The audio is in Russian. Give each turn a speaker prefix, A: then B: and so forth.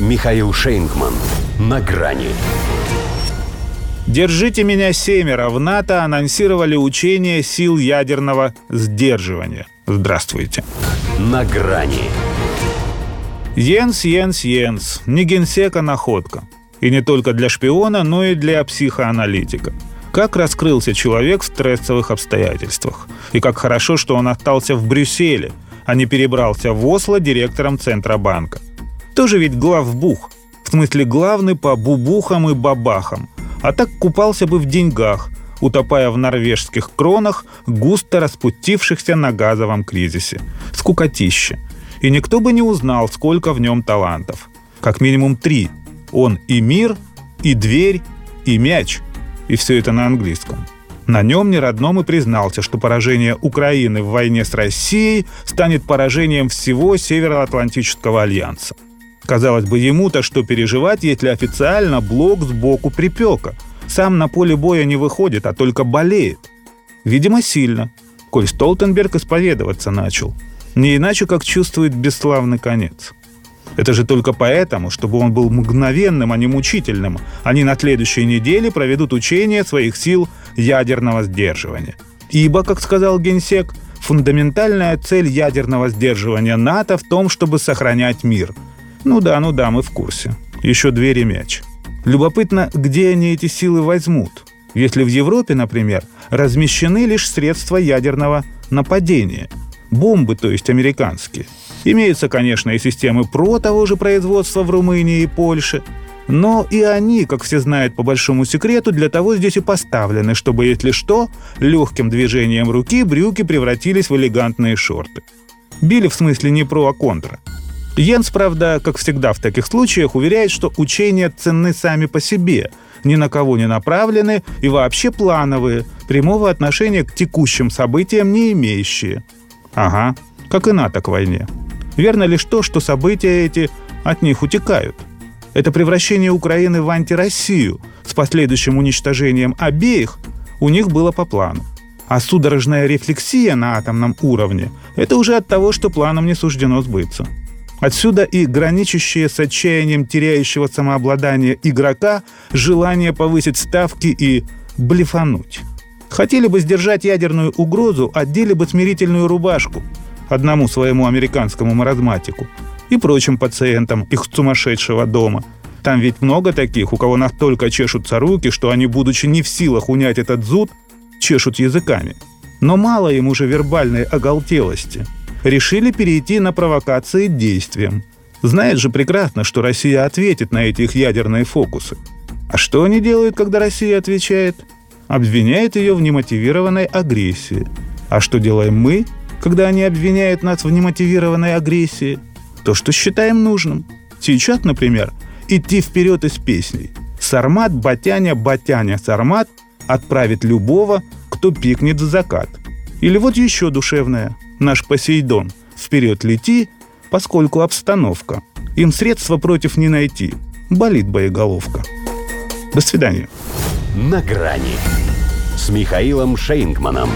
A: Михаил Шейнгман. На грани.
B: «Держите меня семеро» в НАТО анонсировали учение сил ядерного сдерживания. Здравствуйте.
A: На грани.
B: Йенс, Йенс, Йенс. Не генсека находка. И не только для шпиона, но и для психоаналитика. Как раскрылся человек в стрессовых обстоятельствах. И как хорошо, что он остался в Брюсселе, а не перебрался в Осло директором Центробанка. Тоже ведь главбух. В смысле главный по бубухам и бабахам. А так купался бы в деньгах, утопая в норвежских кронах, густо распутившихся на газовом кризисе. Скукотище. И никто бы не узнал, сколько в нем талантов. Как минимум три. Он и мир, и дверь, и мяч. И все это на английском. На нем неродном и признался, что поражение Украины в войне с Россией станет поражением всего Североатлантического альянса. Казалось бы, ему-то что переживать, если официально блок сбоку припека. Сам на поле боя не выходит, а только болеет. Видимо, сильно, коль Столтенберг исповедоваться начал. Не иначе, как чувствует бесславный конец. Это же только поэтому, чтобы он был мгновенным, а не мучительным. Они на следующей неделе проведут учение своих сил ядерного сдерживания. Ибо, как сказал генсек, фундаментальная цель ядерного сдерживания НАТО в том, чтобы сохранять мир – ну да, ну да, мы в курсе. Еще двери мяч. Любопытно, где они эти силы возьмут. Если в Европе, например, размещены лишь средства ядерного нападения. Бомбы, то есть американские. Имеются, конечно, и системы ПРО того же производства в Румынии и Польше. Но и они, как все знают по большому секрету, для того здесь и поставлены, чтобы, если что, легким движением руки брюки превратились в элегантные шорты. Били в смысле не про, а контра. Йенс, правда, как всегда в таких случаях, уверяет, что учения ценны сами по себе, ни на кого не направлены и вообще плановые, прямого отношения к текущим событиям не имеющие. Ага, как и НАТО к войне. Верно лишь то, что события эти от них утекают. Это превращение Украины в антироссию с последующим уничтожением обеих у них было по плану. А судорожная рефлексия на атомном уровне – это уже от того, что планам не суждено сбыться. Отсюда и граничащее с отчаянием теряющего самообладание игрока желание повысить ставки и блефануть. Хотели бы сдержать ядерную угрозу, одели бы смирительную рубашку одному своему американскому маразматику и прочим пациентам их сумасшедшего дома. Там ведь много таких, у кого настолько чешутся руки, что они, будучи не в силах унять этот зуд, чешут языками. Но мало им уже вербальной оголтелости – решили перейти на провокации действием. Знает же прекрасно, что Россия ответит на эти их ядерные фокусы. А что они делают, когда Россия отвечает? Обвиняет ее в немотивированной агрессии. А что делаем мы, когда они обвиняют нас в немотивированной агрессии? То, что считаем нужным. Сейчас, например, идти вперед из песней. Сармат, Батяня, Батяня, Сармат отправит любого, кто пикнет в закат. Или вот еще душевное наш Посейдон, вперед лети, поскольку обстановка. Им средства против не найти. Болит боеголовка. До свидания.
A: На грани с Михаилом Шейнгманом.